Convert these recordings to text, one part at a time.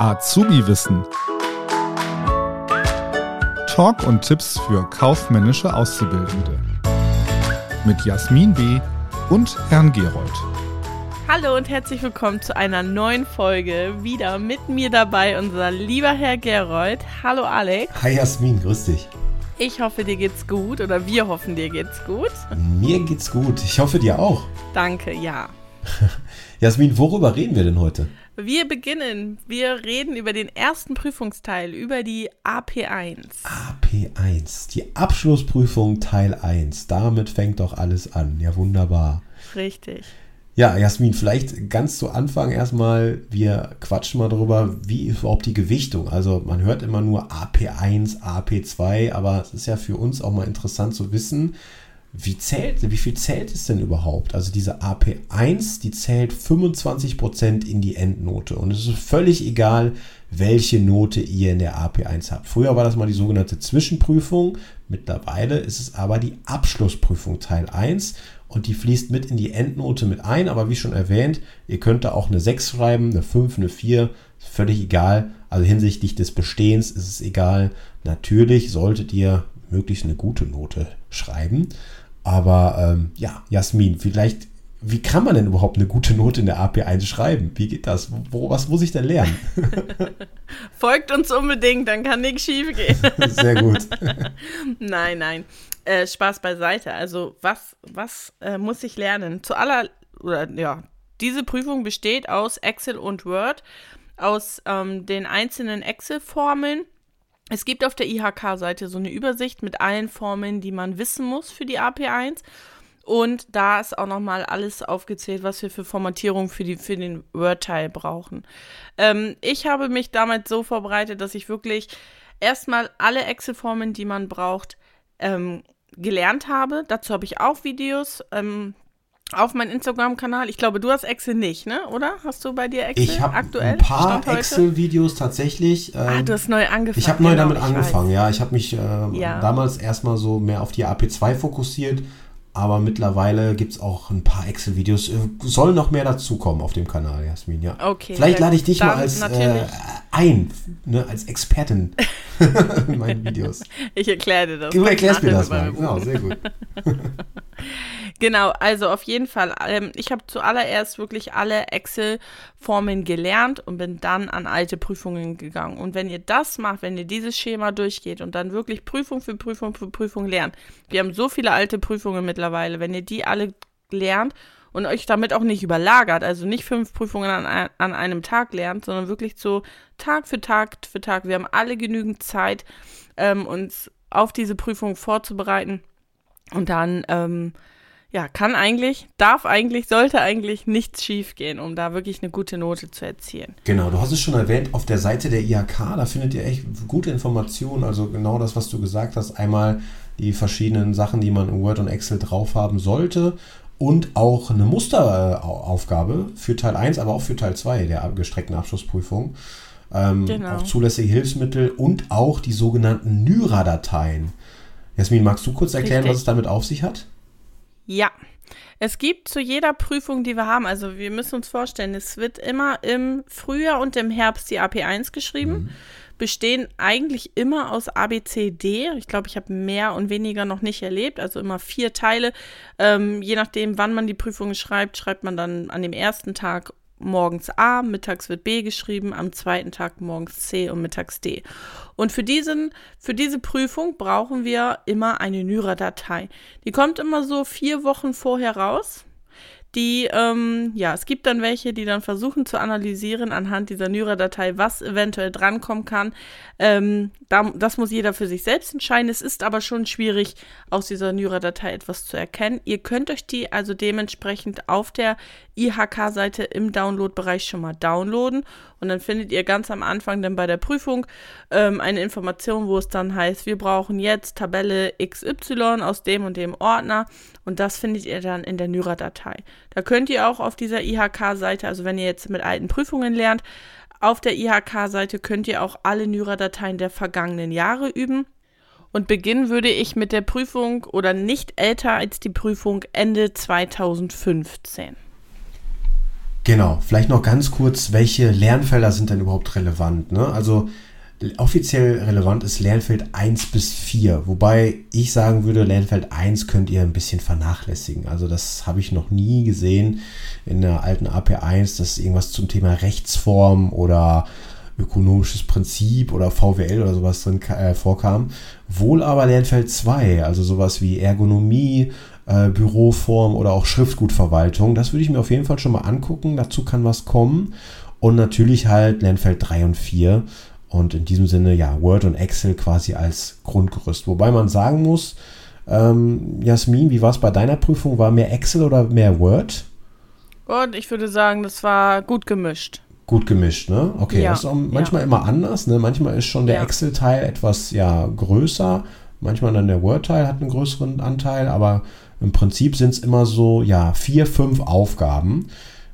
Azubi-Wissen. Talk und Tipps für kaufmännische Auszubildende. Mit Jasmin B. und Herrn Gerold. Hallo und herzlich willkommen zu einer neuen Folge. Wieder mit mir dabei unser lieber Herr Gerold. Hallo Alex. Hi Jasmin, grüß dich. Ich hoffe, dir geht's gut oder wir hoffen, dir geht's gut. Mir geht's gut. Ich hoffe, dir auch. Danke, ja. Jasmin, worüber reden wir denn heute? Wir beginnen. Wir reden über den ersten Prüfungsteil, über die AP1. AP1, die Abschlussprüfung Teil 1. Damit fängt doch alles an. Ja, wunderbar. Richtig. Ja, Jasmin, vielleicht ganz zu Anfang erstmal, wir quatschen mal darüber, wie ist überhaupt die Gewichtung. Also man hört immer nur AP1, AP2, aber es ist ja für uns auch mal interessant zu wissen, wie zählt, wie viel zählt es denn überhaupt? Also diese AP1, die zählt 25% in die Endnote. Und es ist völlig egal, welche Note ihr in der AP1 habt. Früher war das mal die sogenannte Zwischenprüfung. Mittlerweile ist es aber die Abschlussprüfung Teil 1 und die fließt mit in die Endnote mit ein. Aber wie schon erwähnt, ihr könnt da auch eine 6 schreiben, eine 5, eine 4, völlig egal. Also hinsichtlich des Bestehens ist es egal. Natürlich solltet ihr möglichst eine gute Note schreiben. Aber ähm, ja, Jasmin, vielleicht, wie kann man denn überhaupt eine gute Note in der AP1 schreiben? Wie geht das? Wo, was muss ich denn lernen? Folgt uns unbedingt, dann kann nichts schief gehen. Sehr gut. nein, nein. Äh, Spaß beiseite. Also, was, was äh, muss ich lernen? Zu aller, oder ja, diese Prüfung besteht aus Excel und Word, aus ähm, den einzelnen Excel-Formeln es gibt auf der IHK-Seite so eine Übersicht mit allen Formeln, die man wissen muss für die AP1. Und da ist auch nochmal alles aufgezählt, was wir für Formatierung für, die, für den Word-Teil brauchen. Ähm, ich habe mich damals so vorbereitet, dass ich wirklich erstmal alle Excel-Formeln, die man braucht, ähm, gelernt habe. Dazu habe ich auch Videos. Ähm, auf meinem Instagram-Kanal. Ich glaube, du hast Excel nicht, ne? Oder? Hast du bei dir Excel ich aktuell? Ich habe ein paar Excel-Videos tatsächlich. Ähm, ah, du hast neu angefangen. Ich habe neu genau, damit angefangen, weiß. ja. Ich habe mich äh, ja. damals erstmal so mehr auf die AP2 fokussiert. Aber mittlerweile gibt es auch ein paar Excel-Videos. Äh, soll noch mehr dazukommen auf dem Kanal, Jasmin, ja. Okay. Vielleicht lade ich dich mal als äh, ein, ne, als Expertin in meinen Videos. Ich erkläre dir das. Du erklärst mir das mal. Genau, sehr gut. Genau, also auf jeden Fall. Ähm, ich habe zuallererst wirklich alle Excel-Formeln gelernt und bin dann an alte Prüfungen gegangen. Und wenn ihr das macht, wenn ihr dieses Schema durchgeht und dann wirklich Prüfung für Prüfung für Prüfung lernt, wir haben so viele alte Prüfungen mittlerweile, wenn ihr die alle lernt und euch damit auch nicht überlagert, also nicht fünf Prüfungen an, an einem Tag lernt, sondern wirklich so Tag für Tag für Tag. Wir haben alle genügend Zeit, ähm, uns auf diese Prüfung vorzubereiten. Und dann ähm, ja, kann eigentlich, darf eigentlich, sollte eigentlich nichts schiefgehen, um da wirklich eine gute Note zu erzielen. Genau, du hast es schon erwähnt, auf der Seite der IHK, da findet ihr echt gute Informationen, also genau das, was du gesagt hast, einmal die verschiedenen Sachen, die man in Word und Excel drauf haben sollte und auch eine Musteraufgabe für Teil 1, aber auch für Teil 2 der gestreckten Abschlussprüfung. Ähm, genau. Auch zulässige Hilfsmittel und auch die sogenannten Nyra-Dateien. Jasmin, magst du kurz erklären, Richtig. was es damit auf sich hat? Ja. Es gibt zu jeder Prüfung, die wir haben, also wir müssen uns vorstellen, es wird immer im Frühjahr und im Herbst die AP1 geschrieben, mhm. bestehen eigentlich immer aus A, B, C, D. Ich glaube, ich habe mehr und weniger noch nicht erlebt, also immer vier Teile. Ähm, je nachdem, wann man die Prüfung schreibt, schreibt man dann an dem ersten Tag morgens A, mittags wird B geschrieben, am zweiten Tag morgens C und mittags D. Und für, diesen, für diese Prüfung brauchen wir immer eine Nyra-Datei. Die kommt immer so vier Wochen vorher raus die, ähm, ja, es gibt dann welche, die dann versuchen zu analysieren anhand dieser Nyra-Datei, was eventuell drankommen kann. Ähm, da, das muss jeder für sich selbst entscheiden. Es ist aber schon schwierig, aus dieser Nyra-Datei etwas zu erkennen. Ihr könnt euch die also dementsprechend auf der IHK-Seite im Download-Bereich schon mal downloaden und dann findet ihr ganz am Anfang dann bei der Prüfung ähm, eine Information, wo es dann heißt, wir brauchen jetzt Tabelle XY aus dem und dem Ordner und das findet ihr dann in der Nyra-Datei. Da könnt ihr auch auf dieser IHK-Seite, also wenn ihr jetzt mit alten Prüfungen lernt, auf der IHK-Seite könnt ihr auch alle Nyra-Dateien der vergangenen Jahre üben. Und beginnen würde ich mit der Prüfung oder nicht älter als die Prüfung Ende 2015. Genau, vielleicht noch ganz kurz, welche Lernfelder sind denn überhaupt relevant? Ne? Also offiziell relevant ist Lernfeld 1 bis 4, wobei ich sagen würde, Lernfeld 1 könnt ihr ein bisschen vernachlässigen. Also das habe ich noch nie gesehen in der alten AP1, dass irgendwas zum Thema Rechtsform oder ökonomisches Prinzip oder VWL oder sowas drin äh, vorkam. Wohl aber Lernfeld 2, also sowas wie Ergonomie, äh, Büroform oder auch Schriftgutverwaltung. Das würde ich mir auf jeden Fall schon mal angucken. Dazu kann was kommen. Und natürlich halt Lernfeld 3 und 4. Und in diesem Sinne, ja, Word und Excel quasi als Grundgerüst. Wobei man sagen muss, ähm, Jasmin, wie war es bei deiner Prüfung? War mehr Excel oder mehr Word? Und ich würde sagen, das war gut gemischt. Gut gemischt, ne? Okay, Ja, das ist auch manchmal ja. immer anders, ne? Manchmal ist schon der Ja. Excel-Teil etwas, ja, größer. Manchmal dann der Word-Teil hat einen größeren Anteil, aber im Prinzip sind es immer so, ja, vier, fünf Aufgaben,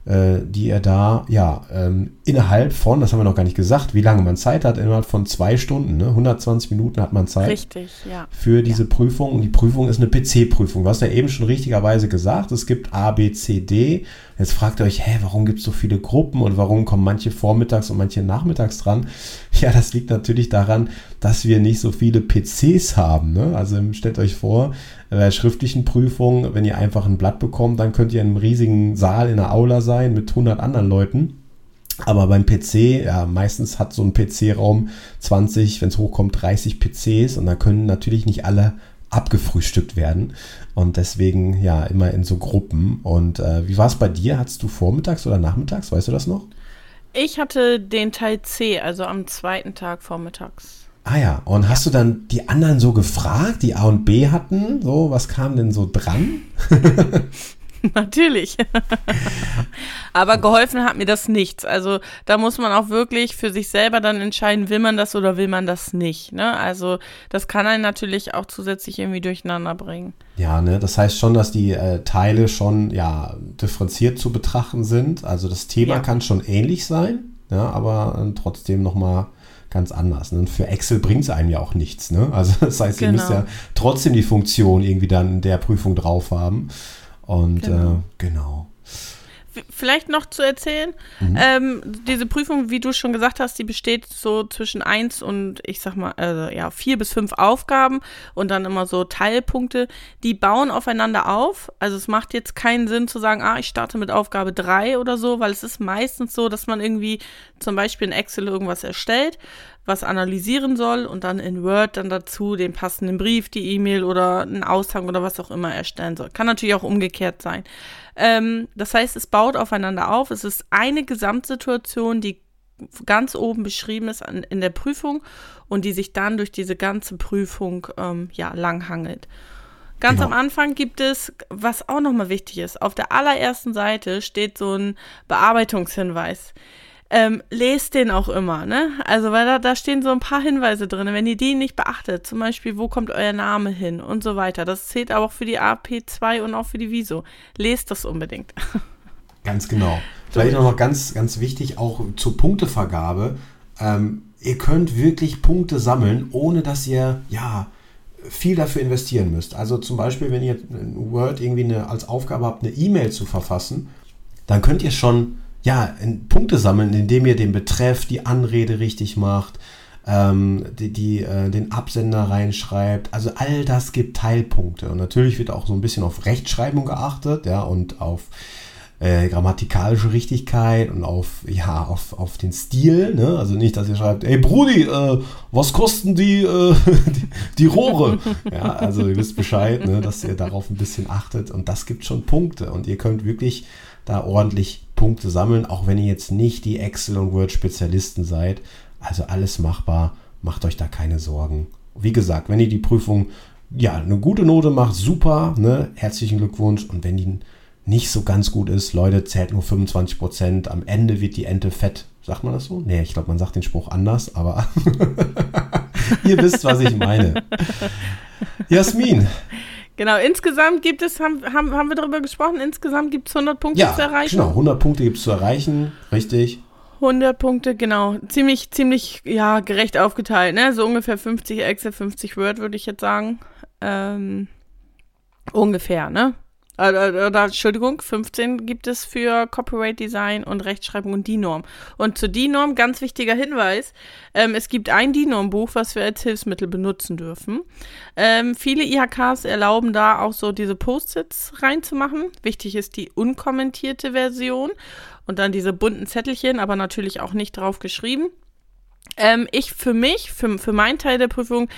die ihr da, ja, ähm, innerhalb von, das haben wir noch gar nicht gesagt, wie lange man Zeit hat, innerhalb von zwei Stunden, ne? 120 Minuten hat man Zeit Richtig, ja. für diese Prüfung. Und die Prüfung ist eine PC-Prüfung. Du hast ja eben schon richtigerweise gesagt, es gibt A, B, C, D. Jetzt fragt ihr euch, hä, warum gibt es so viele Gruppen und warum kommen manche vormittags und manche nachmittags dran? Ja, das liegt natürlich daran, dass wir nicht so viele PCs haben. Ne? Also stellt euch vor, bei der schriftlichen Prüfung, wenn ihr einfach ein Blatt bekommt, dann könnt ihr in einem riesigen Saal in der Aula sein mit 100 anderen Leuten. Aber beim PC, ja, meistens hat so ein PC-Raum 20, wenn es hochkommt, 30 PCs und da können natürlich nicht alle abgefrühstückt werden. Und deswegen ja immer in so Gruppen. Und äh, wie war es bei dir? Hattest du vormittags oder nachmittags? Weißt du das noch? Ich hatte den Teil C, also am zweiten Tag vormittags. Ah ja, und hast du dann die anderen so gefragt, die A und B hatten? So, was kam denn so dran? Natürlich. Aber geholfen hat mir das nichts. Also da muss man auch wirklich für sich selber dann entscheiden, will man das oder will man das nicht. Ne? Also das kann einen natürlich auch zusätzlich irgendwie durcheinander bringen. Ja, ne, das heißt schon, dass die äh, Teile schon ja differenziert zu betrachten sind. Also das Thema Ja. kann schon ähnlich sein, ja, aber äh, trotzdem nochmal ganz anders. Ne? Und für Excel bringt es einem ja auch nichts. Ne? Also das heißt, ihr müsst Genau. ja trotzdem die Funktion irgendwie dann in der Prüfung drauf haben. Und Genau. äh, genau. Vielleicht noch zu erzählen, Mhm. ähm, diese Prüfung, wie du schon gesagt hast, die besteht so zwischen eins und ich sag mal, also, ja, vier bis fünf Aufgaben und dann immer so Teilpunkte, die bauen aufeinander auf. Also es macht jetzt keinen Sinn zu sagen, ah, ich starte mit Aufgabe drei oder so, weil es ist meistens so, dass man irgendwie zum Beispiel in Excel irgendwas erstellt, was analysieren soll und dann in Word dann dazu den passenden Brief, die E-Mail oder einen Aushang oder was auch immer erstellen soll. Kann natürlich auch umgekehrt sein. Ähm, das heißt, es baut aufeinander auf. Es ist eine Gesamtsituation, die ganz oben beschrieben ist an, in der Prüfung und die sich dann durch diese ganze Prüfung ähm, ja, langhangelt. Ganz Genau. am Anfang gibt es, was auch nochmal wichtig ist, auf der allerersten Seite steht so ein Bearbeitungshinweis. Ähm, lest den auch immer, ne? Also, weil da, da stehen so ein paar Hinweise drin. Wenn ihr die nicht beachtet, zum Beispiel, wo kommt euer Name hin und so weiter. Das zählt aber auch für die AP2 und auch für die Viso. Lest das unbedingt. Ganz genau. Vielleicht noch mal ganz, ganz wichtig auch zur Punktevergabe. Ähm, ihr könnt wirklich Punkte sammeln, ohne dass ihr ja viel dafür investieren müsst. Also zum Beispiel, wenn ihr in Word irgendwie eine, als Aufgabe habt, eine E-Mail zu verfassen, dann könnt ihr schon ja in Punkte sammeln, indem ihr den Betreff, die Anrede richtig macht, ähm, die, die, äh, den Absender reinschreibt. Also all das gibt Teilpunkte. Und natürlich wird auch so ein bisschen auf Rechtschreibung geachtet, ja, und auf äh, grammatikalische Richtigkeit und auf, ja, auf, auf den Stil, ne? Also nicht, dass ihr schreibt, ey Brudi, äh, was kosten die, äh, die, die Rohre? ja, also ihr wisst Bescheid, ne? dass ihr darauf ein bisschen achtet und das gibt schon Punkte und ihr könnt wirklich da ordentlich Punkte sammeln, auch wenn ihr jetzt nicht die Excel- und Word-Spezialisten seid. Also alles machbar, macht euch da keine Sorgen. Wie gesagt, wenn ihr die Prüfung ja eine gute Note macht, super, ne? herzlichen Glückwunsch und wenn die nicht so ganz gut ist, Leute, zählt nur 25%, am Ende wird die Ente fett. Sagt man das so? Nee, ich glaube, man sagt den Spruch anders, aber ihr wisst, was ich meine. Jasmin, Genau, insgesamt gibt es, haben, haben, haben wir darüber gesprochen, insgesamt gibt es 100 Punkte ja, zu erreichen. genau, 100 Punkte gibt es zu erreichen, richtig. 100 Punkte, genau. Ziemlich, ziemlich, ja, gerecht aufgeteilt, ne? So ungefähr 50 Excel, 50 Word, würde ich jetzt sagen. Ähm, ungefähr, ne? Äh, äh, oder, Entschuldigung, 15 gibt es für Copyright Design und Rechtschreibung und DIN-Norm. Und zur DIN-Norm, ganz wichtiger Hinweis, ähm, es gibt ein DIN-Norm-Buch, was wir als Hilfsmittel benutzen dürfen. Ähm, viele IHKs erlauben da auch so diese Post-its reinzumachen. Wichtig ist die unkommentierte Version und dann diese bunten Zettelchen, aber natürlich auch nicht drauf geschrieben. Ähm, ich für mich, für, für meinen Teil der Prüfung,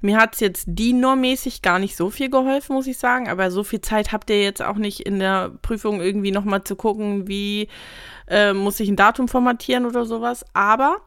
mir hat es jetzt DIN-Norm-mäßig gar nicht so viel geholfen, muss ich sagen. Aber so viel Zeit habt ihr jetzt auch nicht in der Prüfung irgendwie nochmal zu gucken, wie äh, muss ich ein Datum formatieren oder sowas. Aber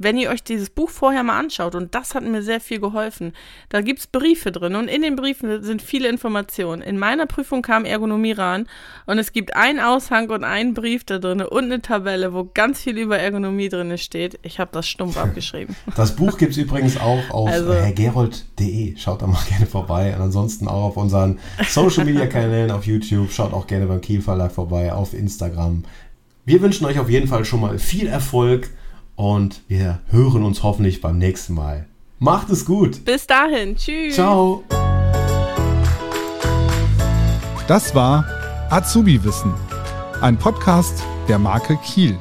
wenn ihr euch dieses Buch vorher mal anschaut, und das hat mir sehr viel geholfen, da gibt es Briefe drin und in den Briefen sind viele Informationen. In meiner Prüfung kam Ergonomie ran und es gibt einen Aushang und einen Brief da drin und eine Tabelle, wo ganz viel über Ergonomie drin steht. Ich habe das stumpf abgeschrieben. Das Buch gibt es übrigens auch auf also, hergerold.de. Schaut da mal gerne vorbei. Und ansonsten auch auf unseren Social Media Kanälen auf YouTube. Schaut auch gerne beim Kiel Verlag vorbei, auf Instagram. Wir wünschen euch auf jeden Fall schon mal viel Erfolg und wir hören uns hoffentlich beim nächsten Mal. Macht es gut. Bis dahin. Tschüss. Ciao. Das war Azubi Wissen, ein Podcast der Marke Kiel.